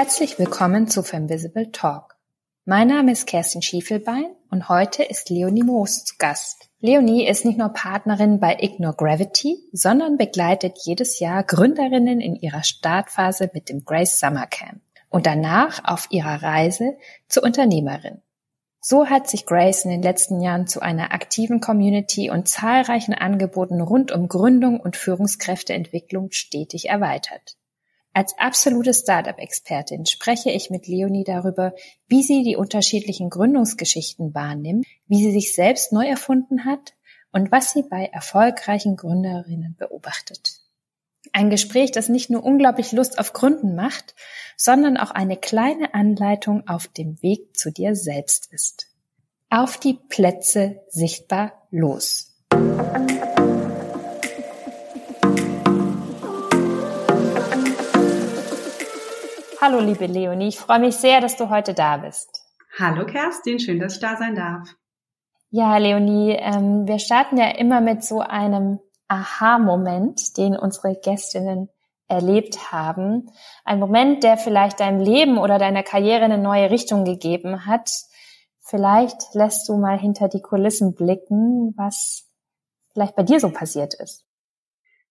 Herzlich willkommen zu Femvisible Talk. Mein Name ist Kerstin Schiefelbein und heute ist Leonie Moos zu Gast. Leonie ist nicht nur Partnerin bei Ignore Gravity, sondern begleitet jedes Jahr Gründerinnen in ihrer Startphase mit dem Grace Summer Camp und danach auf ihrer Reise zur Unternehmerin. So hat sich Grace in den letzten Jahren zu einer aktiven Community und zahlreichen Angeboten rund um Gründung und Führungskräfteentwicklung stetig erweitert. Als absolute Startup-Expertin spreche ich mit Leonie darüber, wie sie die unterschiedlichen Gründungsgeschichten wahrnimmt, wie sie sich selbst neu erfunden hat und was sie bei erfolgreichen Gründerinnen beobachtet. Ein Gespräch, das nicht nur unglaublich Lust auf Gründen macht, sondern auch eine kleine Anleitung auf dem Weg zu dir selbst ist. Auf die Plätze sichtbar los. Hallo, liebe Leonie, ich freue mich sehr, dass du heute da bist. Hallo, Kerstin, schön, dass ich da sein darf. Ja, Leonie, ähm, wir starten ja immer mit so einem Aha-Moment, den unsere Gästinnen erlebt haben. Ein Moment, der vielleicht deinem Leben oder deiner Karriere eine neue Richtung gegeben hat. Vielleicht lässt du mal hinter die Kulissen blicken, was vielleicht bei dir so passiert ist.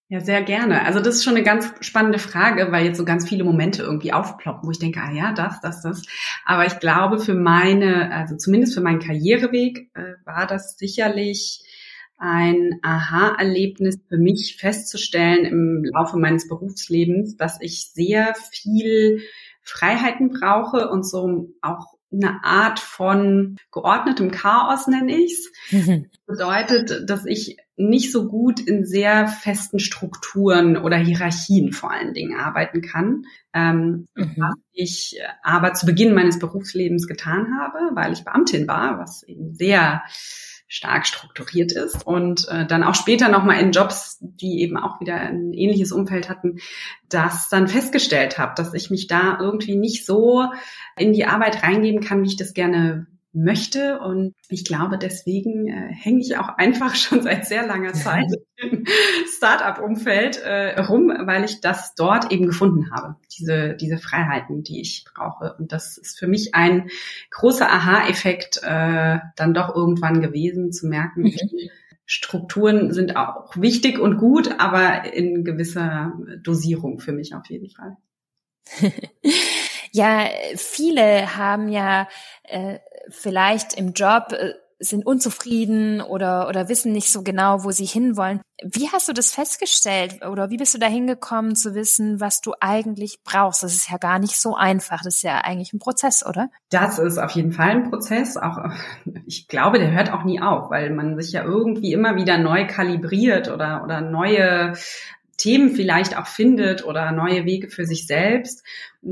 Ja, sehr gerne. Also das ist schon eine ganz spannende Frage, weil jetzt so ganz viele Momente irgendwie aufploppen, wo ich denke, ah ja, das, das, das. Aber ich glaube, für meine, also zumindest für meinen Karriereweg äh, war das sicherlich ein Aha-Erlebnis für mich festzustellen im Laufe meines Berufslebens, dass ich sehr viel Freiheiten brauche und so auch eine Art von geordnetem Chaos, nenne ich's. Mhm. Bedeutet, dass ich nicht so gut in sehr festen Strukturen oder Hierarchien vor allen Dingen arbeiten kann. Ähm, mhm. Was ich aber zu Beginn meines Berufslebens getan habe, weil ich Beamtin war, was eben sehr stark strukturiert ist und äh, dann auch später nochmal in Jobs, die eben auch wieder ein ähnliches Umfeld hatten, das dann festgestellt habe, dass ich mich da irgendwie nicht so in die Arbeit reingeben kann, wie ich das gerne möchte. Und ich glaube, deswegen äh, hänge ich auch einfach schon seit sehr langer Zeit im Startup-Umfeld äh, rum, weil ich das dort eben gefunden habe, diese, diese Freiheiten, die ich brauche. Und das ist für mich ein großer Aha-Effekt äh, dann doch irgendwann gewesen, zu merken, mhm. Strukturen sind auch wichtig und gut, aber in gewisser Dosierung für mich auf jeden Fall. Ja, viele haben ja äh, vielleicht im Job äh, sind unzufrieden oder, oder wissen nicht so genau, wo sie hinwollen. Wie hast du das festgestellt oder wie bist du da hingekommen zu wissen, was du eigentlich brauchst? Das ist ja gar nicht so einfach. Das ist ja eigentlich ein Prozess, oder? Das ist auf jeden Fall ein Prozess. Auch, ich glaube, der hört auch nie auf, weil man sich ja irgendwie immer wieder neu kalibriert oder, oder neue Themen vielleicht auch findet oder neue Wege für sich selbst.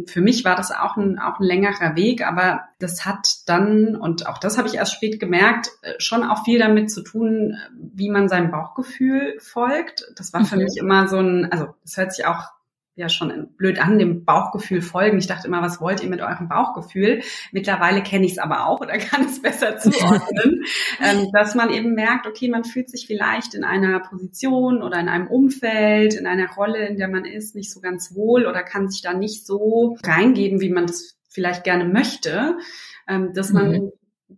Für mich war das auch ein, auch ein längerer Weg, aber das hat dann, und auch das habe ich erst spät gemerkt, schon auch viel damit zu tun, wie man seinem Bauchgefühl folgt. Das war für mhm. mich immer so ein, also das hört sich auch ja schon blöd an, dem Bauchgefühl folgen. Ich dachte immer, was wollt ihr mit eurem Bauchgefühl? Mittlerweile kenne ich es aber auch oder kann es besser zuordnen, ähm, dass man eben merkt, okay, man fühlt sich vielleicht in einer Position oder in einem Umfeld, in einer Rolle, in der man ist, nicht so ganz wohl oder kann sich da nicht so reingeben, wie man das vielleicht gerne möchte, ähm, dass man mhm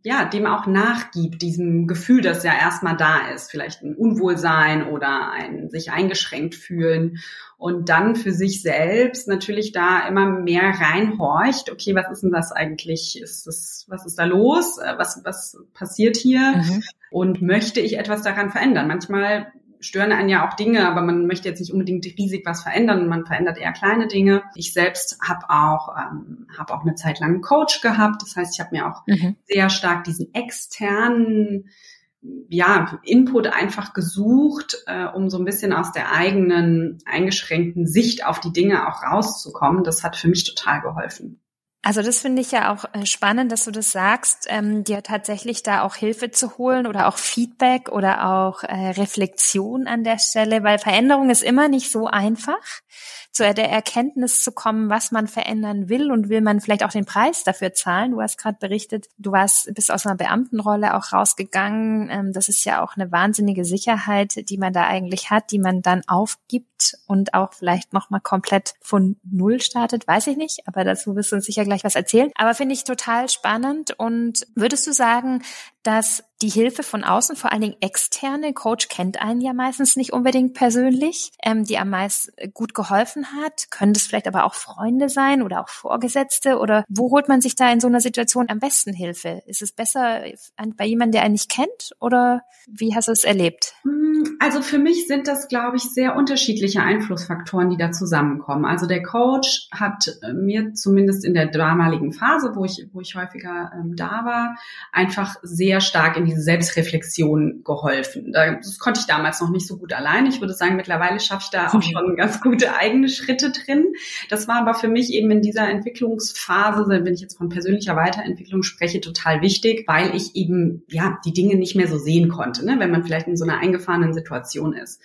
ja, dem auch nachgibt, diesem Gefühl, das ja erstmal da ist, vielleicht ein Unwohlsein oder ein sich eingeschränkt fühlen und dann für sich selbst natürlich da immer mehr reinhorcht, okay, was ist denn das eigentlich? Ist das, was ist da los? Äh, was, was passiert hier? Mhm. Und möchte ich etwas daran verändern? Manchmal stören einen ja auch Dinge, aber man möchte jetzt nicht unbedingt riesig was verändern. Man verändert eher kleine Dinge. Ich selbst habe auch ähm, habe auch eine Zeit lang einen Coach gehabt. Das heißt, ich habe mir auch mhm. sehr stark diesen externen ja, Input einfach gesucht, äh, um so ein bisschen aus der eigenen eingeschränkten Sicht auf die Dinge auch rauszukommen. Das hat für mich total geholfen. Also das finde ich ja auch äh, spannend, dass du das sagst, ähm, dir tatsächlich da auch Hilfe zu holen oder auch Feedback oder auch äh, Reflexion an der Stelle, weil Veränderung ist immer nicht so einfach zu der Erkenntnis zu kommen, was man verändern will und will man vielleicht auch den Preis dafür zahlen. Du hast gerade berichtet, du warst bist aus einer Beamtenrolle auch rausgegangen. Ähm, das ist ja auch eine wahnsinnige Sicherheit, die man da eigentlich hat, die man dann aufgibt und auch vielleicht noch mal komplett von Null startet, weiß ich nicht, aber dazu wirst du uns sicher gleich was erzählen. Aber finde ich total spannend und würdest du sagen, dass die Hilfe von außen, vor allen Dingen externe, Coach kennt einen ja meistens nicht unbedingt persönlich, ähm, die am meisten gut geholfen hat. Können das vielleicht aber auch Freunde sein oder auch Vorgesetzte? Oder wo holt man sich da in so einer Situation am besten Hilfe? Ist es besser bei jemandem, der einen nicht kennt? Oder wie hast du es erlebt? Hm, also für mich sind das, glaube ich, sehr unterschiedliche Einflussfaktoren, die da zusammenkommen. Also der Coach hat äh, mir zumindest in der damaligen Phase, wo ich, wo ich häufiger ähm, da war, einfach sehr stark in diese Selbstreflexion geholfen. Das konnte ich damals noch nicht so gut allein. Ich würde sagen, mittlerweile schaffe ich da auch schon ganz gute eigene Schritte drin. Das war aber für mich eben in dieser Entwicklungsphase, wenn ich jetzt von persönlicher Weiterentwicklung spreche, total wichtig, weil ich eben ja die Dinge nicht mehr so sehen konnte, ne? wenn man vielleicht in so einer eingefahrenen Situation ist.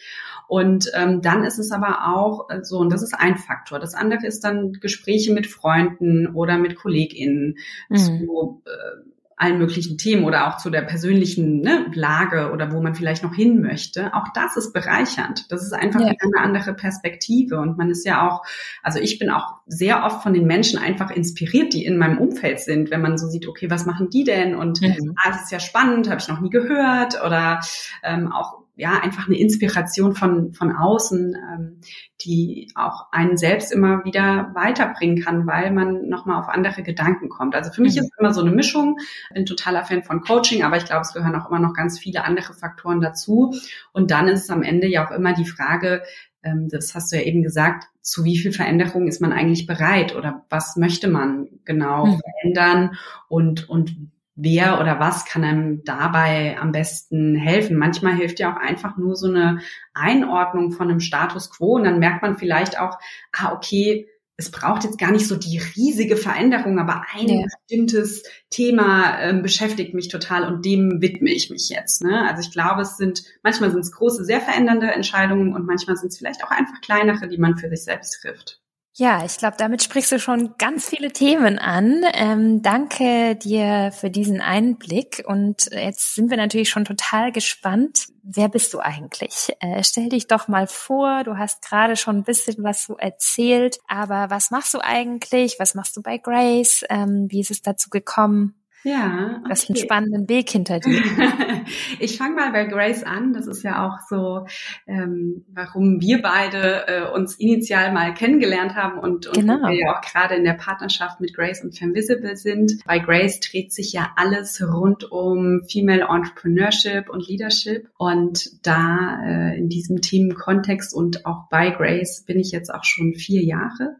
Und ähm, dann ist es aber auch äh, so, und das ist ein Faktor. Das andere ist dann Gespräche mit Freunden oder mit KollegInnen mhm. zu äh, allen möglichen Themen oder auch zu der persönlichen ne, Lage oder wo man vielleicht noch hin möchte. Auch das ist bereichernd. Das ist einfach ja. eine andere Perspektive. Und man ist ja auch, also ich bin auch sehr oft von den Menschen einfach inspiriert, die in meinem Umfeld sind, wenn man so sieht, okay, was machen die denn? Und mhm. ah, das ist ja spannend, habe ich noch nie gehört. Oder ähm, auch ja einfach eine Inspiration von von außen, ähm, die auch einen selbst immer wieder weiterbringen kann, weil man nochmal auf andere Gedanken kommt. Also für mich mhm. ist immer so eine Mischung. Bin totaler Fan von Coaching, aber ich glaube, es gehören auch immer noch ganz viele andere Faktoren dazu. Und dann ist es am Ende ja auch immer die Frage, ähm, das hast du ja eben gesagt, zu wie viel Veränderung ist man eigentlich bereit oder was möchte man genau mhm. verändern und und wer oder was kann einem dabei am besten helfen. Manchmal hilft ja auch einfach nur so eine Einordnung von einem Status quo und dann merkt man vielleicht auch, ah, okay, es braucht jetzt gar nicht so die riesige Veränderung, aber ein ja. bestimmtes Thema äh, beschäftigt mich total und dem widme ich mich jetzt. Ne? Also ich glaube, es sind manchmal sind es große, sehr verändernde Entscheidungen und manchmal sind es vielleicht auch einfach kleinere, die man für sich selbst trifft. Ja, ich glaube, damit sprichst du schon ganz viele Themen an. Ähm, danke dir für diesen Einblick. Und jetzt sind wir natürlich schon total gespannt. Wer bist du eigentlich? Äh, stell dich doch mal vor. Du hast gerade schon ein bisschen was so erzählt. Aber was machst du eigentlich? Was machst du bei Grace? Ähm, wie ist es dazu gekommen? Ja. Okay. Das ist ein spannenden Weg hinter dir. ich fange mal bei Grace an. Das ist ja auch so, ähm, warum wir beide äh, uns initial mal kennengelernt haben und, und genau. wir ja auch gerade in der Partnerschaft mit Grace und Femvisible sind. Bei Grace dreht sich ja alles rund um Female Entrepreneurship und Leadership. Und da äh, in diesem Teamkontext und auch bei Grace bin ich jetzt auch schon vier Jahre.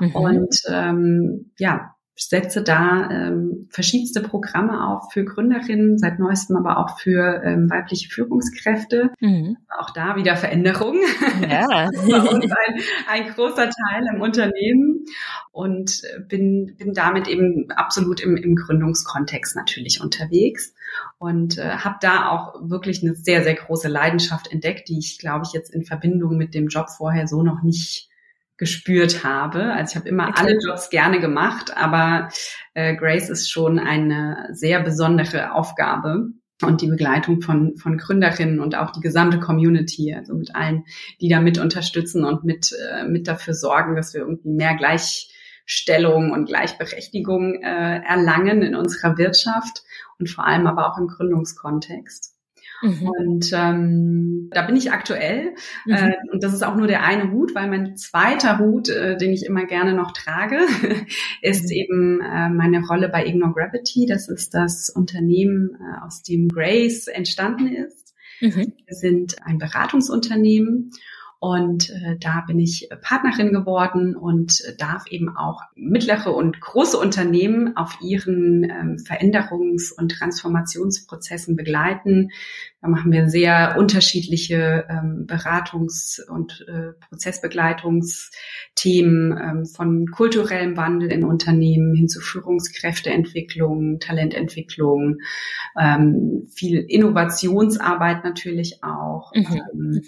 Mhm. Und ähm, ja, setze da ähm, verschiedenste Programme auf für Gründerinnen, seit neuestem aber auch für ähm, weibliche Führungskräfte. Mhm. Auch da wieder Veränderung. Ja. Bei uns ein, ein großer Teil im Unternehmen und bin, bin damit eben absolut im, im Gründungskontext natürlich unterwegs und äh, habe da auch wirklich eine sehr, sehr große Leidenschaft entdeckt, die ich, glaube ich, jetzt in Verbindung mit dem Job vorher so noch nicht gespürt habe. Also ich habe immer okay. alle Jobs gerne gemacht, aber äh, Grace ist schon eine sehr besondere Aufgabe und die Begleitung von, von Gründerinnen und auch die gesamte Community, also mit allen, die da mit unterstützen und mit, äh, mit dafür sorgen, dass wir irgendwie mehr Gleichstellung und Gleichberechtigung äh, erlangen in unserer Wirtschaft und vor allem aber auch im Gründungskontext. Mhm. Und ähm, da bin ich aktuell. Mhm. Äh, und das ist auch nur der eine Hut, weil mein zweiter Hut, äh, den ich immer gerne noch trage, ist mhm. eben äh, meine Rolle bei Ignore Gravity. Das ist das Unternehmen, äh, aus dem Grace entstanden ist. Mhm. Wir sind ein Beratungsunternehmen Und äh, da bin ich Partnerin geworden und darf eben auch mittlere und große Unternehmen auf ihren ähm, Veränderungs- und Transformationsprozessen begleiten. Da machen wir sehr unterschiedliche ähm, Beratungs- und äh, Prozessbegleitungsthemen ähm, von kulturellem Wandel in Unternehmen hin zu Führungskräfteentwicklung, Talententwicklung, ähm, viel Innovationsarbeit natürlich auch. Mhm.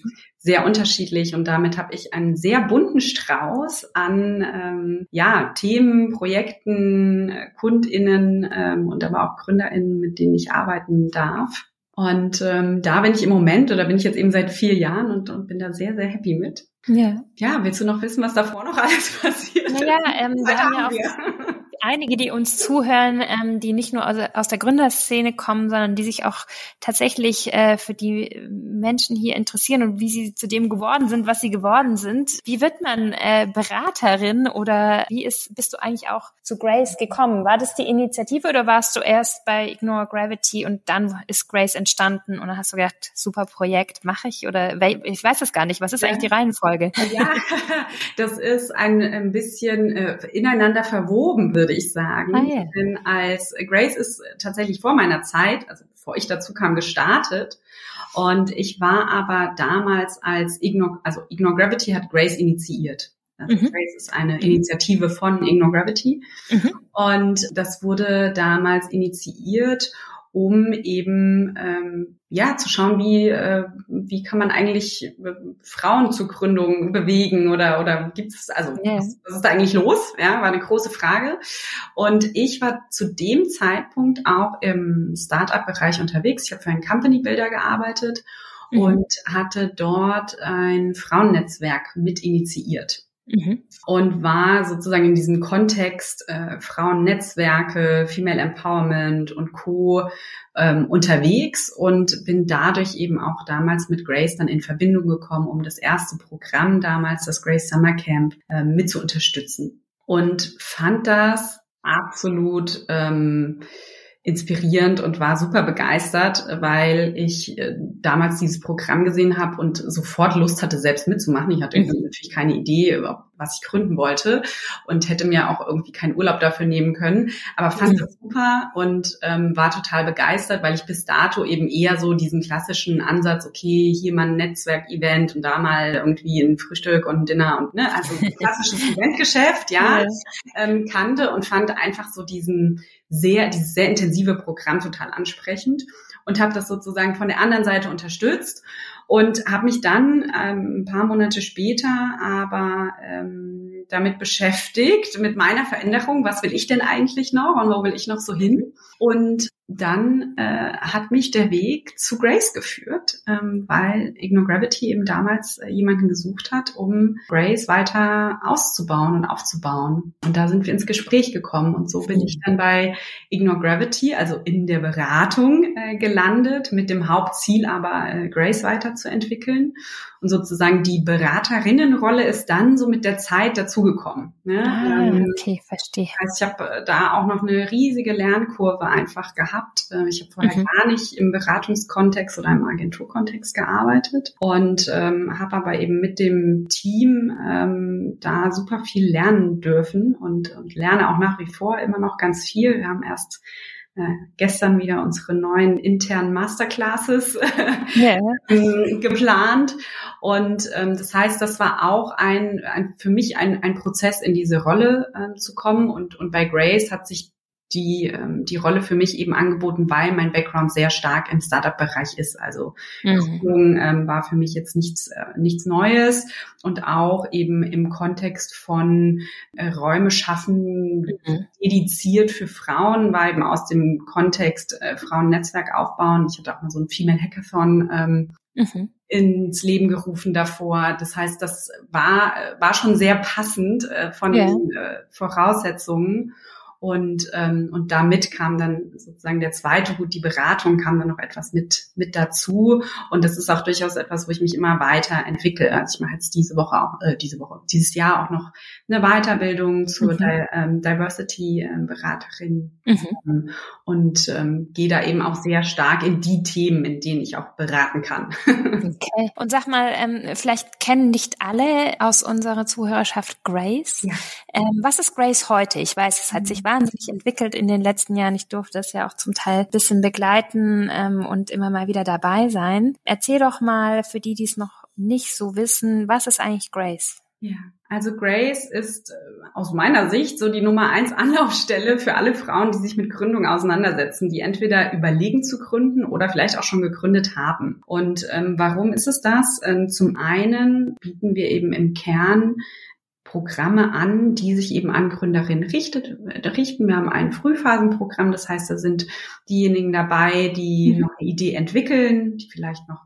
Sehr unterschiedlich und damit habe ich einen sehr bunten Strauß an ähm, ja, Themen, Projekten, KundInnen ähm, und aber auch GründerInnen, mit denen ich arbeiten darf. Und ähm, da bin ich im Moment oder bin ich jetzt eben seit vier Jahren und, und bin da sehr, sehr happy mit. Ja. Ja, willst du noch wissen, was davor noch alles passiert? Naja, ähm, wir haben ja auch einige, die uns zuhören, ähm, die nicht nur aus, aus, der Gründerszene kommen, sondern die sich auch tatsächlich äh, für die Menschen hier interessieren und wie sie zu dem geworden sind, was sie geworden sind. Wie wird man äh, Beraterin oder wie ist, bist du eigentlich auch zu Grace gekommen? War das die Initiative oder warst du erst bei Ignore Gravity und dann ist Grace entstanden und dann hast du gedacht, super Projekt, mache ich oder ich weiß es gar nicht. Was ist ja. eigentlich die Reihenfolge? Ja, das ist ein, ein bisschen äh, ineinander verwoben, würde ich sagen. Ah, yeah. Denn als Grace ist tatsächlich vor meiner Zeit, also bevor ich dazu kam, gestartet. Und ich war aber damals als Ignore, also Ignore Gravity hat Grace initiiert. Also mhm. Grace ist eine Initiative von Ignore Gravity. Mhm. Und das wurde damals initiiert, um eben ähm, ja zu schauen, wie äh, wie kann man eigentlich äh, Frauen zur Gründung bewegen oder oder gibt es also yeah. was, was, ist da eigentlich los? Ja, war eine große Frage. Und ich war zu dem Zeitpunkt auch im Startup-Bereich unterwegs. Ich habe für einen Company Builder gearbeitet mhm. und hatte dort ein Frauennetzwerk mit initiiert. Mhm. Und war sozusagen in diesem Kontext äh, Frauennetzwerke, Female Empowerment und Co. Ähm, unterwegs und bin dadurch eben auch damals mit Grace dann in Verbindung gekommen, um das erste Programm damals, das Grace Summer Camp, äh, mit zu unterstützen. Und fand das absolut ähm, inspirierend und war super begeistert, weil ich äh, damals dieses Programm gesehen habe und sofort Lust hatte, selbst mitzumachen. Ich hatte mhm. natürlich keine Idee, was ich gründen wollte und hätte mir auch irgendwie keinen Urlaub dafür nehmen können, aber fand mhm. das super und ähm, war total begeistert, weil ich bis dato eben eher so diesen klassischen Ansatz, okay, hier mal ein Netzwerkevent und da mal irgendwie ein Frühstück und ein Dinner und ne, also klassisches Eventgeschäft, ja, ja. Ähm, kannte und fand einfach so diesen sehr, dieses sehr intensive Programm total ansprechend und habe das sozusagen von der anderen Seite unterstützt und habe mich dann ähm, ein paar Monate später aber ähm, damit beschäftigt, mit meiner Veränderung, was will ich denn eigentlich noch und wo will ich noch so hin? Und dann äh, hat mich der Weg zu Grace geführt, ähm, weil Ignore Gravity eben damals äh, jemanden gesucht hat, um Grace weiter auszubauen und aufzubauen. Und da sind wir ins Gespräch gekommen und so bin ich dann bei Ignore Gravity, also in der Beratung äh, gelandet, mit dem Hauptziel aber äh, Grace weiterzuentwickeln. Und sozusagen die Beraterinnenrolle ist dann so mit der Zeit dazugekommen. Ne? Ah, ähm, okay, verstehe. Also ich habe äh, da auch noch eine riesige Lernkurve einfach gehabt. Äh, ich habe vorher mhm. gar nicht im Beratungskontext oder im Agenturkontext gearbeitet und ähm, habe aber eben mit dem Team ähm, da super viel lernen dürfen und, und lerne auch nach wie vor immer noch ganz viel. Wir haben erst äh, gestern wieder unsere neuen internen Masterclasses yeah. geplant. Und ähm, das heißt, das war auch ein, ein für mich ein, ein Prozess, in diese Rolle äh, zu kommen. Und, und bei Grace hat sich die, ähm, die Rolle für mich eben angeboten, weil mein Background sehr stark im Startup-Bereich ist. Also mhm. ähm, war für mich jetzt nichts, äh, nichts Neues und auch eben im Kontext von äh, Räume schaffen, mhm. dediziert für Frauen, war eben aus dem Kontext äh, Frauennetzwerk aufbauen. Ich hatte auch mal so ein Female Hackathon ähm, mhm. ins Leben gerufen davor. Das heißt, das war, war schon sehr passend äh, von yeah. den äh, Voraussetzungen. Und, ähm, und damit kam dann sozusagen der zweite Hut, die Beratung kam dann noch etwas mit, mit dazu. Und das ist auch durchaus etwas, wo ich mich immer weiterentwickle. Also ich mache jetzt diese Woche auch, äh, diese Woche, dieses Jahr auch noch eine Weiterbildung zur mhm. Di ähm, Diversity-Beraterin ähm, mhm. und ähm, gehe da eben auch sehr stark in die Themen, in denen ich auch beraten kann. okay. Und sag mal, ähm, vielleicht kennen nicht alle aus unserer Zuhörerschaft Grace. Ja. Ähm, was ist Grace heute? Ich weiß, es hat sich wahnsinnig entwickelt in den letzten Jahren. Ich durfte das ja auch zum Teil ein bisschen begleiten ähm, und immer mal wieder dabei sein. Erzähl doch mal für die, die es noch nicht so wissen, was ist eigentlich Grace? Ja, also Grace ist äh, aus meiner Sicht so die Nummer eins Anlaufstelle für alle Frauen, die sich mit Gründung auseinandersetzen, die entweder überlegen zu gründen oder vielleicht auch schon gegründet haben. Und ähm, warum ist es das? Ähm, zum einen bieten wir eben im Kern Programme an, die sich eben an Gründerinnen richtet, richten. Wir haben ein Frühphasenprogramm, das heißt, da sind diejenigen dabei, die mhm. noch eine Idee entwickeln, die vielleicht noch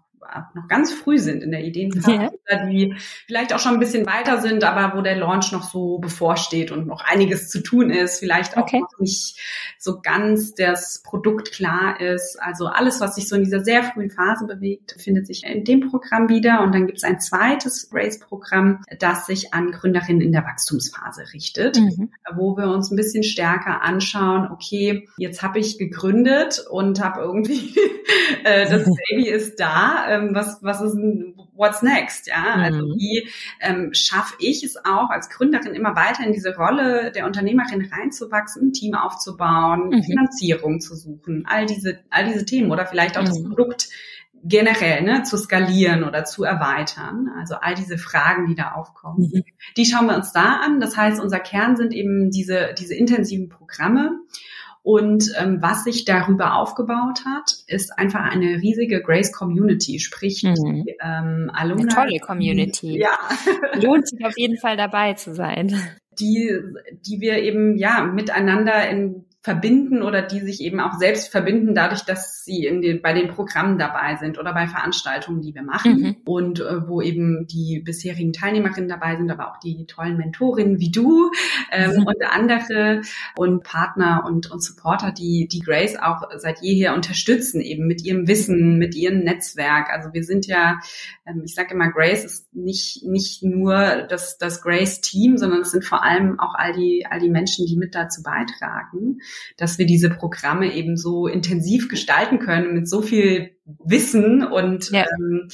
noch ganz früh sind in der Ideenphase, yeah. die vielleicht auch schon ein bisschen weiter sind, aber wo der Launch noch so bevorsteht und noch einiges zu tun ist, vielleicht auch okay. noch nicht so ganz das Produkt klar ist. Also alles, was sich so in dieser sehr frühen Phase bewegt, findet sich in dem Programm wieder. Und dann gibt es ein zweites Race-Programm, das sich an Gründerinnen in der Wachstumsphase richtet, mhm. wo wir uns ein bisschen stärker anschauen, okay, jetzt habe ich gegründet und habe irgendwie, äh, das Baby ist da, ähm, was, was ist what's next, ja? Also mhm. Also wie ähm, schaffe ich es auch als Gründerin immer weiter in diese Rolle der Unternehmerin reinzuwachsen, ein Team aufzubauen, mhm. Finanzierung zu suchen, all diese, all diese Themen oder vielleicht auch mhm. das Produkt generell ne, zu skalieren oder zu erweitern. Also all diese Fragen, die da aufkommen, mhm. die schauen wir uns da an. Das heißt, unser Kern sind eben diese, diese intensiven Programme. Und ähm, was sich darüber aufgebaut hat, ist einfach eine riesige Grace Community, sprich mhm. die ähm, Alumni. Eine tolle Community. Ja. Lohnt sich auf jeden Fall dabei zu sein. Die, die wir eben ja miteinander in verbinden oder die sich eben auch selbst verbinden, dadurch, dass sie in den, bei den Programmen dabei sind oder bei Veranstaltungen, die wir machen mhm. und äh, wo eben die bisherigen Teilnehmerinnen dabei sind, aber auch die tollen Mentorinnen wie du ähm, mhm. und andere und Partner und, und Supporter, die die Grace auch seit jeher unterstützen, eben mit ihrem Wissen, mit ihrem Netzwerk. Also wir sind ja, ähm, ich sage immer, Grace ist nicht nicht nur das das Grace Team, sondern es sind vor allem auch all die all die Menschen, die mit dazu beitragen dass wir diese Programme eben so intensiv gestalten können mit so viel Wissen und ja. ähm,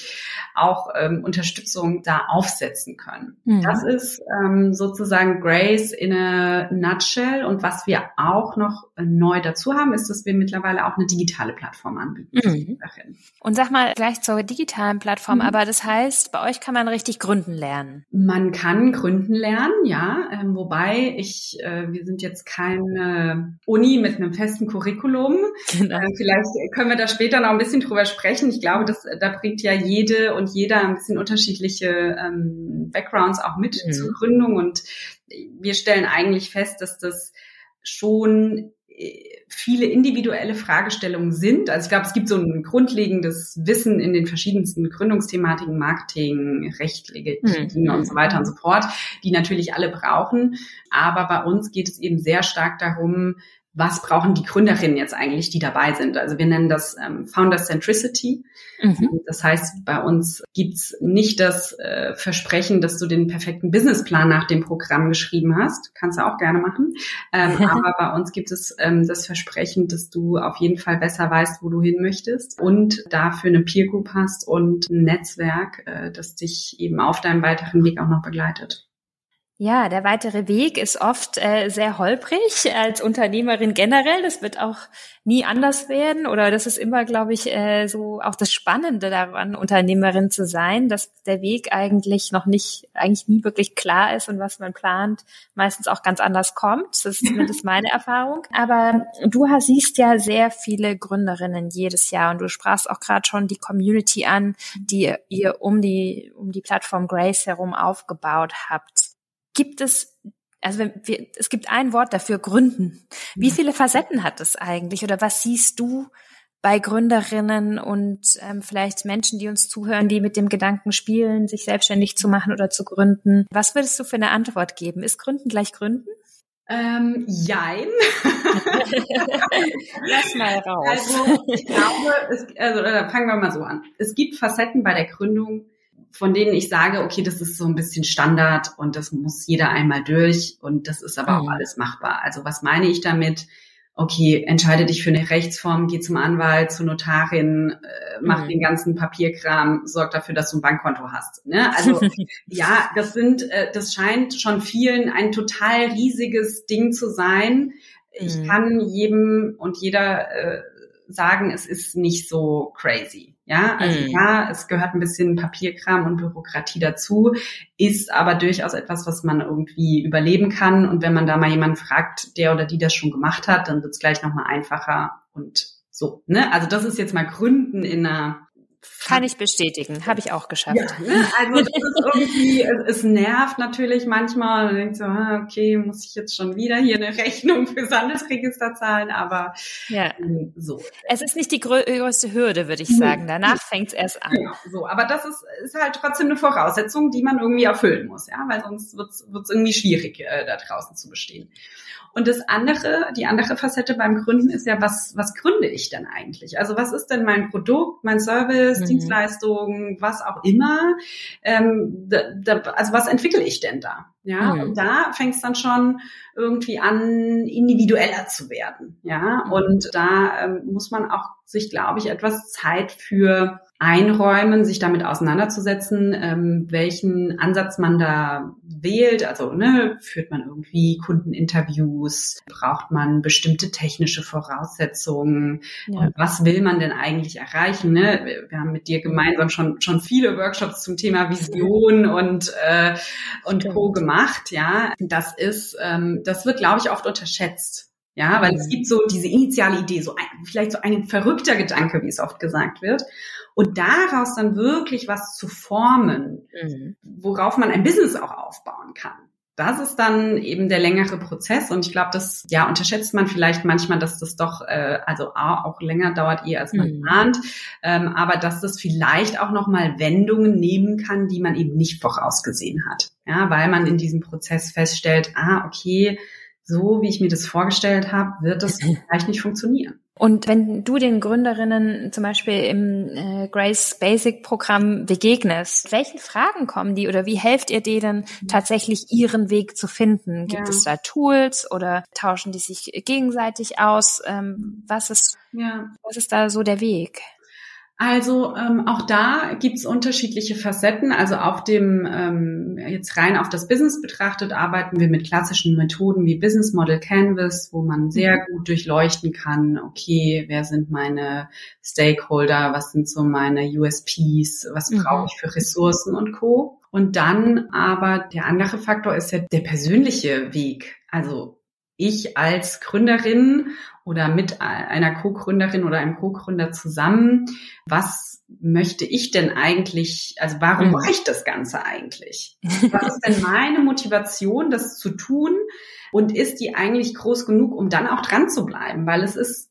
auch ähm, Unterstützung da aufsetzen können. Mhm. Das ist ähm, sozusagen Grace in a nutshell. Und was wir auch noch neu dazu haben, ist, dass wir mittlerweile auch eine digitale Plattform anbieten. Mhm. Und sag mal gleich zur digitalen Plattform, mhm. aber das heißt, bei euch kann man richtig gründen lernen. Man kann gründen lernen, ja. Ähm, wobei ich, äh, wir sind jetzt keine Uni mit einem festen Curriculum. Genau. Äh, vielleicht können wir da später noch ein bisschen drüber sprechen. Ich glaube, dass da bringt ja jede und jeder ein bisschen unterschiedliche ähm, Backgrounds auch mit mhm. zur Gründung und wir stellen eigentlich fest, dass das schon äh, viele individuelle Fragestellungen sind. Also ich glaube, es gibt so ein grundlegendes Wissen in den verschiedensten Gründungsthematiken, Marketing, rechtliche mhm. Dinge und so weiter und so fort, die natürlich alle brauchen. Aber bei uns geht es eben sehr stark darum, was brauchen die Gründerinnen jetzt eigentlich, die dabei sind. Also wir nennen das ähm, Founder Centricity. Mhm. Das heißt, bei uns gibt's nicht das äh, Versprechen, dass du den perfekten Businessplan nach dem Programm geschrieben hast. Kannst du auch gerne machen. Ähm, aber bei uns gibt es ähm, das Versprechen, dass du auf jeden Fall besser weißt, wo du hin möchtest und dafür eine Peer Group hast und ein Netzwerk, äh, das dich eben auf deinem weiteren Weg auch noch begleitet. Ja, der weitere Weg ist oft äh, sehr holprig als Unternehmerin generell. Das wird auch nie anders werden oder das ist immer, glaube ich, äh, so auch das Spannende daran, Unternehmerin zu sein, dass der Weg eigentlich noch nicht, eigentlich nie wirklich klar ist und was man plant, meistens auch ganz anders kommt. Das ist zumindest meine Erfahrung. Aber du siehst ja sehr viele Gründerinnen jedes Jahr und du sprachst auch gerade schon die Community an, die ihr um die um die Plattform Grace herum aufgebaut habt gibt es, also wenn wir, es gibt ein Wort dafür, Gründen. Wie viele Facetten hat es eigentlich oder was siehst du bei Gründerinnen und ähm, vielleicht Menschen, die uns zuhören, die mit dem Gedanken spielen, sich selbstständig zu machen oder zu gründen? Was würdest du für eine Antwort geben? Ist Gründen gleich Gründen? Ähm, jein. Lass mal raus. Also, ich glaube, es, also fangen wir mal so an. Es gibt Facetten bei der Gründung, von denen ich sage, okay, das ist so ein bisschen Standard und das muss jeder einmal durch und das ist aber mhm. auch alles machbar. Also was meine ich damit? okay, entscheide dich für eine Rechtsform, geh zum Anwalt, zur Notarin, äh, mach mhm. den ganzen Papierkram, sorg dafür, dass du ein Bankkonto hast. Ne? Also ja, das sind, äh, das scheint schon vielen ein total riesiges Ding zu sein. Ich mhm. kann jedem und jeder äh, sagen, es ist nicht so crazy. Ja, also mhm. ja, es gehört ein bisschen Papierkram und Bürokratie dazu, ist aber durchaus etwas, was man irgendwie überleben kann. Und wenn man da mal jemanden fragt, der oder die das schon gemacht hat, dann wird es gleich nochmal einfacher und so. Ne? Also das ist jetzt mal Gründen in einer kann ich bestätigen, habe ich auch geschafft. Ja? Also das ist irgendwie, es, es, nervt natürlich manchmal. Man denkt so, ah, okay, muss ich jetzt schon wieder hier eine Rechnung fürs Handelsregister zahlen, aber ja. Ähm, so. Es ist nicht die größte Hürde, würde ich sagen. Danach fängt es erst an. Genau, so. Aber das ist, ist halt trotzdem eine Voraussetzung, die man irgendwie erfüllen muss, ja, weil sonst wird es irgendwie schwierig, äh, da draußen zu bestehen. Und das andere, die andere Facette beim Gründen ist ja, was, was gründe ich denn eigentlich? Also was ist denn mein Produkt, mein Service, mhm. Dienstleistung, was auch immer? Ähm, da, da, also was entwickle ich denn da? Ja, mhm. und da fängt es dann schon irgendwie an, individueller zu werden. Ja, mhm. und da ähm, muss man auch sich, glaube ich, etwas Zeit für einräumen, sich damit auseinanderzusetzen, ähm, welchen Ansatz man da wählt. Also ne, führt man irgendwie Kundeninterviews, braucht man bestimmte technische Voraussetzungen, ja. was will man denn eigentlich erreichen? Ne? Wir haben mit dir gemeinsam schon schon viele Workshops zum Thema Vision und äh, und Co gemacht. Ja, das ist, ähm, das wird, glaube ich, oft unterschätzt. Ja, weil es gibt so diese initiale Idee, so ein, vielleicht so ein verrückter Gedanke, wie es oft gesagt wird und daraus dann wirklich was zu formen, mhm. worauf man ein Business auch aufbauen kann. Das ist dann eben der längere Prozess und ich glaube, das ja unterschätzt man vielleicht manchmal, dass das doch äh, also auch länger dauert eher als man mhm. ahnt, ähm, aber dass das vielleicht auch noch mal Wendungen nehmen kann, die man eben nicht vorausgesehen hat, ja, weil man in diesem Prozess feststellt, ah okay, so wie ich mir das vorgestellt habe, wird das vielleicht nicht funktionieren. Und wenn du den Gründerinnen zum Beispiel im äh, Grace Basic Programm begegnest, welche Fragen kommen die oder wie helft ihr denen tatsächlich ihren Weg zu finden? Gibt ja. es da Tools oder tauschen die sich gegenseitig aus? Ähm, was ist, ja. was ist da so der Weg? Also ähm, auch da gibt's unterschiedliche Facetten. Also auf dem, ähm, jetzt rein auf das Business betrachtet, arbeiten wir mit klassischen Methoden wie Business Model Canvas, wo man sehr mhm. gut durchleuchten kann, okay, wer sind meine Stakeholder, was sind so meine USPs, was mhm. brauche ich für Ressourcen und Co. Und dann aber der andere Faktor ist ja der persönliche Weg. Also ich als Gründerin oder mit einer Co-Gründerin oder einem Co-Gründer zusammen, was möchte ich denn eigentlich, also warum mhm. mache ich das Ganze eigentlich? Was ist denn meine Motivation, das zu tun? Und ist die eigentlich groß genug, um dann auch dran zu bleiben? Weil es ist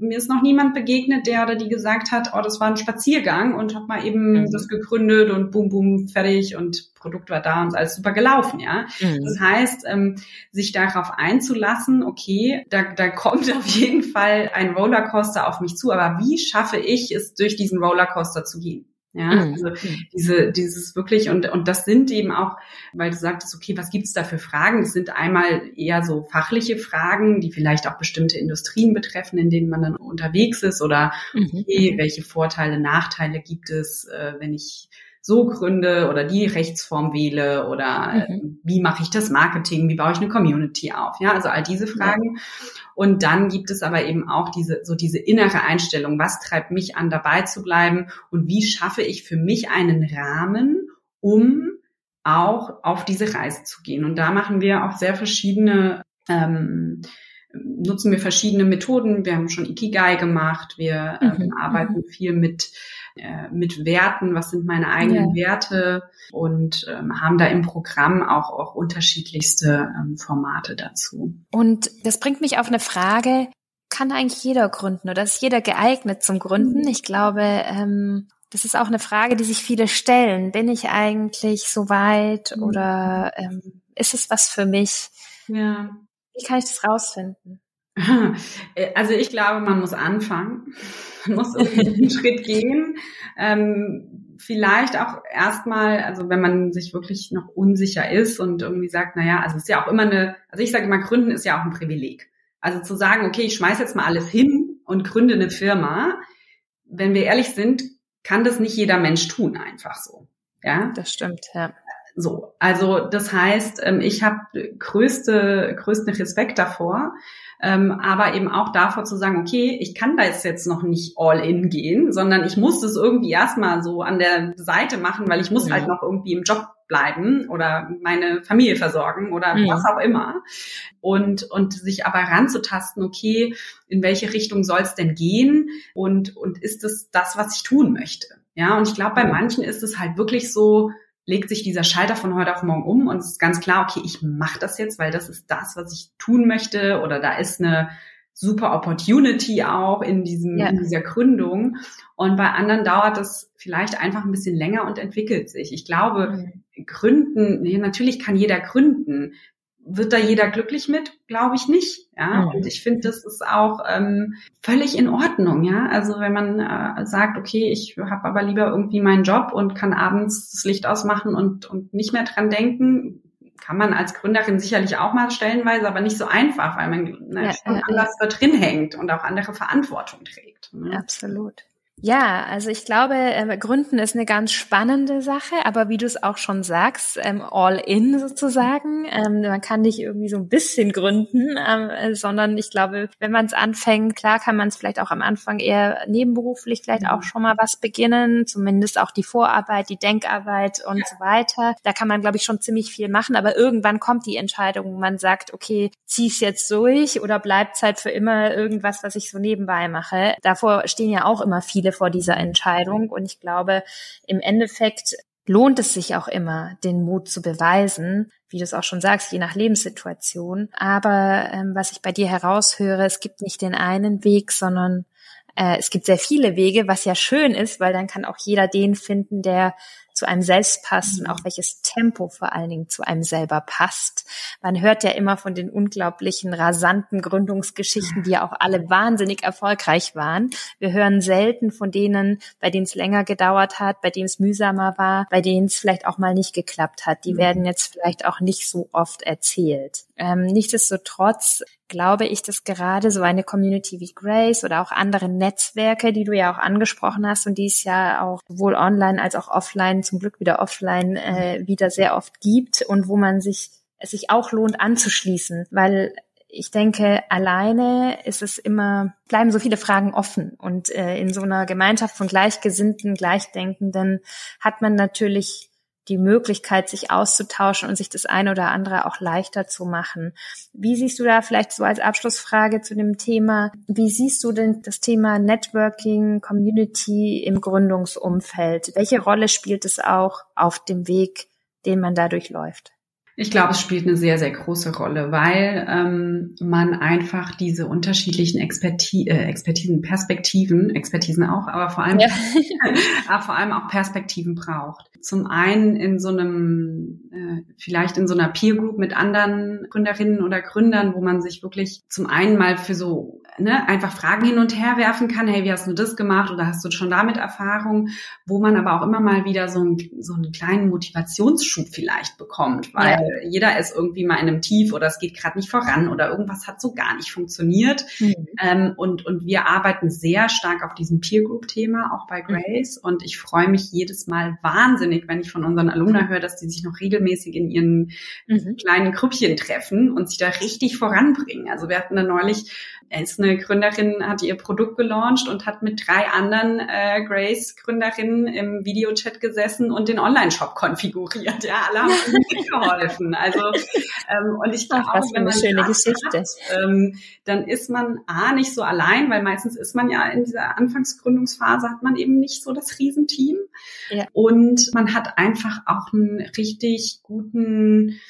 mir ist noch niemand begegnet, der oder die gesagt hat, oh, das war ein Spaziergang und hab mal eben mhm. das gegründet und boom, boom, fertig und Produkt war da und alles super gelaufen, ja. Mhm. Das heißt, ähm, sich darauf einzulassen, okay, da, da kommt auf jeden Fall ein Rollercoaster auf mich zu, aber wie schaffe ich es, durch diesen Rollercoaster zu gehen? Ja, mhm. also diese, dieses wirklich, und, und das sind eben auch, weil du sagtest, okay, was gibt's da für Fragen? Es sind einmal eher so fachliche Fragen, die vielleicht auch bestimmte Industrien betreffen, in denen man dann unterwegs ist, oder mhm. okay, welche Vorteile, Nachteile gibt es, äh, wenn ich so gründe oder die Rechtsform wähle oder mhm. wie mache ich das Marketing, wie baue ich eine Community auf, ja, also all diese Fragen. Ja. Und dann gibt es aber eben auch diese, so diese innere Einstellung, was treibt mich an, dabei zu bleiben und wie schaffe ich für mich einen Rahmen, um auch auf diese Reise zu gehen. Und da machen wir auch sehr verschiedene ähm, nutzen wir verschiedene Methoden. Wir haben schon Ikigai gemacht. Wir ähm, mhm. arbeiten mhm. viel mit äh, mit Werten, was sind meine eigenen ja. Werte und ähm, haben da im Programm auch, auch unterschiedlichste ähm, Formate dazu. Und das bringt mich auf eine Frage, kann eigentlich jeder gründen oder ist jeder geeignet zum Gründen? Mhm. Ich glaube, ähm, das ist auch eine Frage, die sich viele stellen. Bin ich eigentlich so weit mhm. oder ähm, ist es was für mich? Ja. Wie kann ich das rausfinden? Also ich glaube, man muss anfangen, man muss einen Schritt gehen. Ähm, vielleicht auch erstmal, also wenn man sich wirklich noch unsicher ist und irgendwie sagt, naja, also es ist ja auch immer eine, also ich sage immer, Gründen ist ja auch ein Privileg. Also zu sagen, okay, ich schmeiß jetzt mal alles hin und gründe eine Firma, wenn wir ehrlich sind, kann das nicht jeder Mensch tun, einfach so. Ja, das stimmt, ja. So, also das heißt, ähm, ich habe größte, größten Respekt davor, ähm, aber eben auch davor zu sagen, okay, ich kann da jetzt noch nicht all in gehen, sondern ich muss das irgendwie erstmal so an der Seite machen, weil ich muss mhm. halt noch irgendwie im Job bleiben oder meine Familie versorgen oder mhm. was auch immer. Und, und sich aber ranzutasten, okay, in welche Richtung soll es denn gehen und, und ist es das, was ich tun möchte? Ja, und ich glaube, bei manchen ist es halt wirklich so, legt sich dieser Schalter von heute auf morgen um und es ist ganz klar, okay, ich mache das jetzt, weil das ist das, was ich tun möchte oder da ist eine super Opportunity auch in diesem ja. in dieser Gründung und bei anderen dauert es vielleicht einfach ein bisschen länger und entwickelt sich. Ich glaube, mhm. gründen, natürlich kann jeder gründen, wird da jeder glücklich mit? Glaube ich nicht. Ja, mhm. und ich finde, das ist auch ähm, völlig in Ordnung. Ja, also wenn man äh, sagt, okay, ich habe aber lieber irgendwie meinen Job und kann abends das Licht ausmachen und und nicht mehr dran denken, kann man als Gründerin sicherlich auch mal stellenweise, aber nicht so einfach, weil man ne, ja, schon ja, anders ja. da drin hängt und auch andere Verantwortung trägt. Ne? Absolut. Ja, also ich glaube, äh, Gründen ist eine ganz spannende Sache, aber wie du es auch schon sagst, ähm, all in sozusagen. Ähm, man kann nicht irgendwie so ein bisschen gründen, ähm, äh, sondern ich glaube, wenn man es anfängt, klar kann man es vielleicht auch am Anfang eher nebenberuflich vielleicht auch mhm. schon mal was beginnen, zumindest auch die Vorarbeit, die Denkarbeit und so weiter. Da kann man, glaube ich, schon ziemlich viel machen, aber irgendwann kommt die Entscheidung, man sagt, okay, zieh's jetzt durch oder bleibt halt für immer irgendwas, was ich so nebenbei mache. Davor stehen ja auch immer viele viele vor dieser Entscheidung. Und ich glaube, im Endeffekt lohnt es sich auch immer, den Mut zu beweisen, wie du es auch schon sagst, je nach Lebenssituation. Aber ähm, was ich bei dir heraushöre, es gibt nicht den einen Weg, sondern äh, es gibt sehr viele Wege, was ja schön ist, weil dann kann auch jeder den finden, der zu einem selbst passt und auch mhm. welches Tempo vor allen Dingen zu einem selber passt. Man hört ja immer von den unglaublichen, rasanten Gründungsgeschichten, die ja auch alle wahnsinnig erfolgreich waren. Wir hören selten von denen, bei denen es länger gedauert hat, bei denen es mühsamer war, bei denen es vielleicht auch mal nicht geklappt hat. Die mhm. werden jetzt vielleicht auch nicht so oft erzählt. Ähm, nichtsdestotrotz glaube ich, dass gerade so eine Community wie Grace oder auch andere Netzwerke, die du ja auch angesprochen hast und die es ja auch sowohl online als auch offline, zum Glück wieder offline, äh, wieder sehr oft gibt und wo man sich es sich auch lohnt anzuschließen, weil ich denke, alleine ist es immer, bleiben so viele Fragen offen. Und äh, in so einer Gemeinschaft von Gleichgesinnten, Gleichdenkenden hat man natürlich die Möglichkeit, sich auszutauschen und sich das eine oder andere auch leichter zu machen. Wie siehst du da vielleicht so als Abschlussfrage zu dem Thema, wie siehst du denn das Thema Networking, Community im Gründungsumfeld? Welche Rolle spielt es auch auf dem Weg, den man dadurch läuft? Ich glaube, es spielt eine sehr, sehr große Rolle, weil ähm, man einfach diese unterschiedlichen Experti äh, Expertisen, Perspektiven, Expertisen auch, aber vor allem, ja. aber vor allem auch Perspektiven braucht. Zum einen in so einem, äh, vielleicht in so einer Peer Group mit anderen Gründerinnen oder Gründern, wo man sich wirklich zum einen mal für so ne, einfach Fragen hin und her werfen kann, hey, wie hast du das gemacht oder hast du schon damit Erfahrung, wo man aber auch immer mal wieder so, ein, so einen kleinen Motivationsschub vielleicht bekommt, weil ja jeder ist irgendwie mal in einem Tief oder es geht gerade nicht voran oder irgendwas hat so gar nicht funktioniert. Mhm. Ähm, und, und wir arbeiten sehr stark auf diesem Peer Group-Thema, auch bei mhm. Grace. Mhm. Und ich freue mich jedes Mal wahnsinnig, wenn ich von unseren Alumna höre, dass die sich noch regelmäßig in ihren mhm. kleinen Grüppchen treffen und sich da richtig voranbringen. Also wir hatten da neulich ist eine Gründerin, hat ihr Produkt gelauncht und hat mit drei anderen äh, Grace-Gründerinnen im Videochat gesessen und den Online-Shop konfiguriert. Ja, alle haben geholfen. Also ähm, und ich glaube, was wenn man eine schöne Geschichte. Hat, ähm, dann ist man a nicht so allein, weil meistens ist man ja in dieser Anfangsgründungsphase hat man eben nicht so das Riesenteam ja. und man hat einfach auch einen richtig guten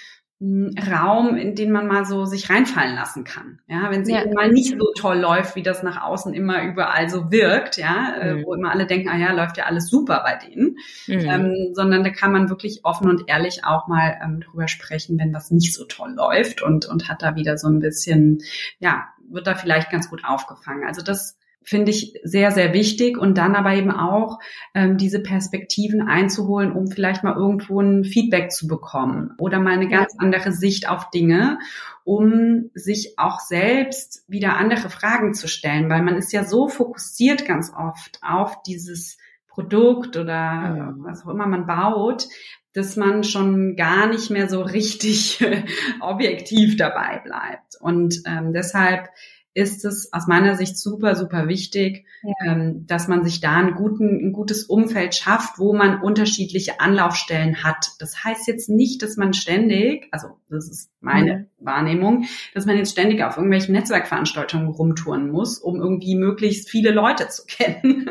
Raum, in den man mal so sich reinfallen lassen kann. Ja, wenn es ja. mal nicht so toll läuft, wie das nach außen immer überall so wirkt, ja, äh, mhm. wo immer alle denken, ah ja, läuft ja alles super bei denen, mhm. ähm, sondern da kann man wirklich offen und ehrlich auch mal ähm, drüber sprechen, wenn das nicht so toll läuft und und hat da wieder so ein bisschen, ja, wird da vielleicht ganz gut aufgefangen. Also das finde ich sehr, sehr wichtig und dann aber eben auch ähm, diese Perspektiven einzuholen, um vielleicht mal irgendwo ein Feedback zu bekommen oder mal eine ganz andere Sicht auf Dinge, um sich auch selbst wieder andere Fragen zu stellen, weil man ist ja so fokussiert ganz oft auf dieses Produkt oder ja. was auch immer man baut, dass man schon gar nicht mehr so richtig objektiv dabei bleibt. Und ähm, deshalb ist es aus meiner Sicht super, super wichtig, ja. ähm, dass man sich da einen guten, ein gutes Umfeld schafft, wo man unterschiedliche Anlaufstellen hat. Das heißt jetzt nicht, dass man ständig, also das ist meine. Wahrnehmung, dass man jetzt ständig auf irgendwelchen Netzwerkveranstaltungen rumtouren muss, um irgendwie möglichst viele Leute zu kennen.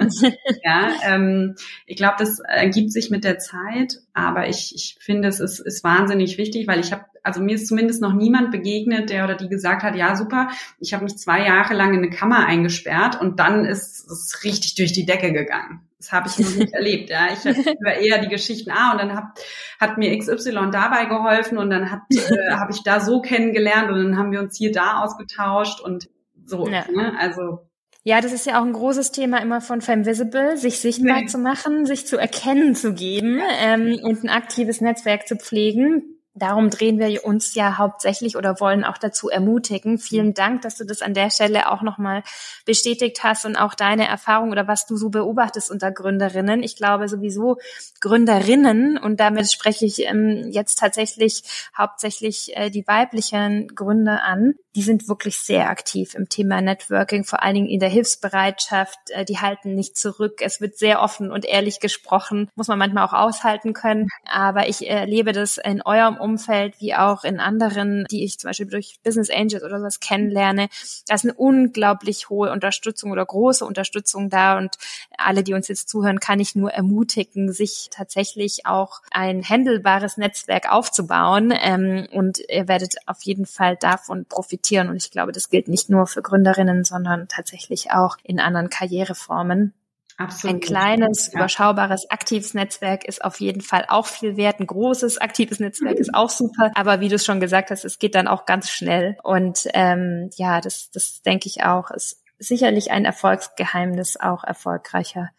ja, ähm, ich glaube, das ergibt sich mit der Zeit, aber ich, ich finde, es ist, ist wahnsinnig wichtig, weil ich habe also mir ist zumindest noch niemand begegnet, der oder die gesagt hat, ja super, ich habe mich zwei Jahre lang in eine Kammer eingesperrt und dann ist es richtig durch die Decke gegangen. Das habe ich noch nicht erlebt. Ja, ich höre eher die Geschichten. Ah, und dann hab, hat mir XY dabei geholfen und dann hat äh, habe ich da so kennengelernt und dann haben wir uns hier da ausgetauscht und so. Ja. Ne? Also ja, das ist ja auch ein großes Thema immer von Femvisible, sich sichtbar nee. zu machen, sich zu erkennen zu geben ähm, und ein aktives Netzwerk zu pflegen Darum drehen wir uns ja hauptsächlich oder wollen auch dazu ermutigen. Vielen Dank, dass du das an der Stelle auch nochmal bestätigt hast und auch deine Erfahrung oder was du so beobachtest unter Gründerinnen. Ich glaube sowieso Gründerinnen und damit spreche ich ähm, jetzt tatsächlich hauptsächlich äh, die weiblichen Gründer an. Die sind wirklich sehr aktiv im Thema Networking, vor allen Dingen in der Hilfsbereitschaft. Äh, die halten nicht zurück. Es wird sehr offen und ehrlich gesprochen. Muss man manchmal auch aushalten können. Aber ich erlebe das in eurem Umfeld wie auch in anderen, die ich zum Beispiel durch Business Angels oder sowas kennenlerne. Da ist eine unglaublich hohe Unterstützung oder große Unterstützung da und alle, die uns jetzt zuhören, kann ich nur ermutigen, sich tatsächlich auch ein händelbares Netzwerk aufzubauen ähm, und ihr werdet auf jeden Fall davon profitieren und ich glaube, das gilt nicht nur für Gründerinnen, sondern tatsächlich auch in anderen Karriereformen. Absolut. Ein kleines, ja. überschaubares, aktives Netzwerk ist auf jeden Fall auch viel wert. Ein großes, aktives Netzwerk ist auch super. Aber wie du schon gesagt hast, es geht dann auch ganz schnell. Und ähm, ja, das, das denke ich auch, ist sicherlich ein Erfolgsgeheimnis auch erfolgreicher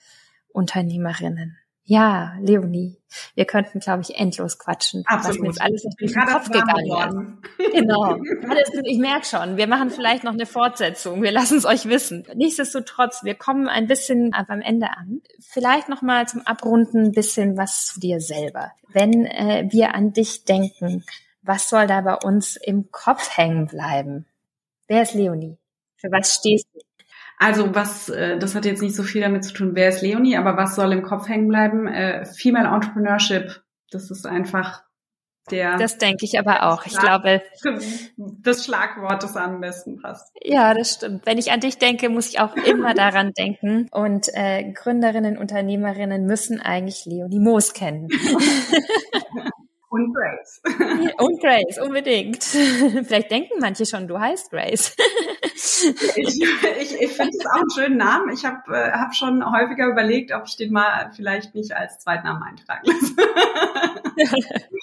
Unternehmerinnen. Ja, Leonie, wir könnten, glaube ich, endlos quatschen, Absolut. was mir jetzt alles durch den Kopf gegangen ist. Genau. ich merke schon, wir machen vielleicht noch eine Fortsetzung. Wir lassen es euch wissen. Nichtsdestotrotz, wir kommen ein bisschen beim Ende an. Vielleicht noch mal zum Abrunden ein bisschen was zu dir selber. Wenn äh, wir an dich denken, was soll da bei uns im Kopf hängen bleiben? Wer ist Leonie? Für was stehst du? Also was, äh, das hat jetzt nicht so viel damit zu tun, wer ist Leonie, aber was soll im Kopf hängen bleiben? Äh, Female Entrepreneurship, das ist einfach der. Das denke ich aber auch. Ich glaube. Das Schlagwort, das am besten passt. Ja, das stimmt. Wenn ich an dich denke, muss ich auch immer daran denken. Und äh, Gründerinnen, Unternehmerinnen müssen eigentlich Leonie Moos kennen. Und Grace. Und Grace, unbedingt. Vielleicht denken manche schon, du heißt Grace. ich ich, ich finde es auch einen schönen Namen. Ich habe äh, hab schon häufiger überlegt, ob ich den mal vielleicht nicht als Zweitnamen eintragen lasse.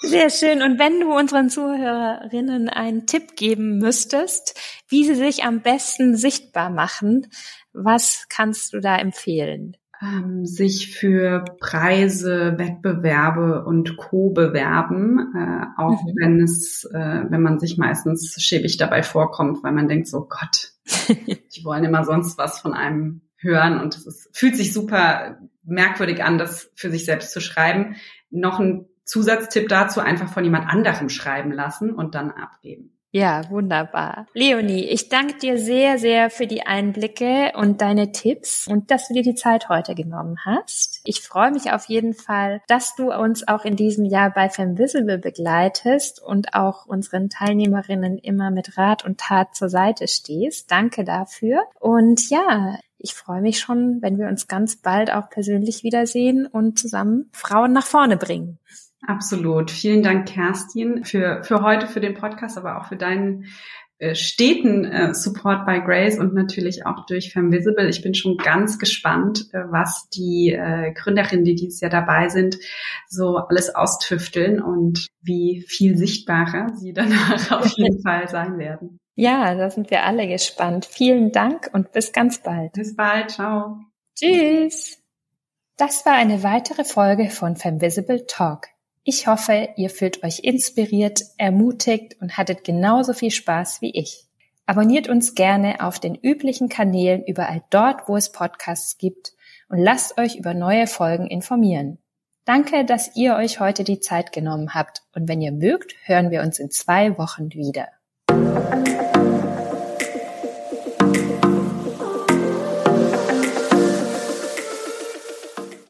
Sehr schön. Und wenn du unseren Zuhörerinnen einen Tipp geben müsstest, wie sie sich am besten sichtbar machen, was kannst du da empfehlen? Ähm, sich für Preise, Wettbewerbe und Co. bewerben, äh, auch mhm. wenn es, äh, wenn man sich meistens schäbig dabei vorkommt, weil man denkt so, Gott, die wollen immer sonst was von einem hören und es ist, fühlt sich super merkwürdig an, das für sich selbst zu schreiben. Noch ein Zusatztipp dazu, einfach von jemand anderem schreiben lassen und dann abgeben. Ja, wunderbar. Leonie, ich danke dir sehr, sehr für die Einblicke und deine Tipps und dass du dir die Zeit heute genommen hast. Ich freue mich auf jeden Fall, dass du uns auch in diesem Jahr bei Femvisible begleitest und auch unseren Teilnehmerinnen immer mit Rat und Tat zur Seite stehst. Danke dafür. Und ja, ich freue mich schon, wenn wir uns ganz bald auch persönlich wiedersehen und zusammen Frauen nach vorne bringen. Absolut. Vielen Dank, Kerstin, für, für heute, für den Podcast, aber auch für deinen äh, steten äh, Support bei Grace und natürlich auch durch Femvisible. Ich bin schon ganz gespannt, äh, was die äh, Gründerinnen, die dieses Jahr dabei sind, so alles austüfteln und wie viel sichtbarer sie danach auf jeden Fall sein werden. Ja, da sind wir alle gespannt. Vielen Dank und bis ganz bald. Bis bald. Ciao. Tschüss. Das war eine weitere Folge von Femvisible Talk. Ich hoffe, ihr fühlt euch inspiriert, ermutigt und hattet genauso viel Spaß wie ich. Abonniert uns gerne auf den üblichen Kanälen überall dort, wo es Podcasts gibt und lasst euch über neue Folgen informieren. Danke, dass ihr euch heute die Zeit genommen habt und wenn ihr mögt, hören wir uns in zwei Wochen wieder.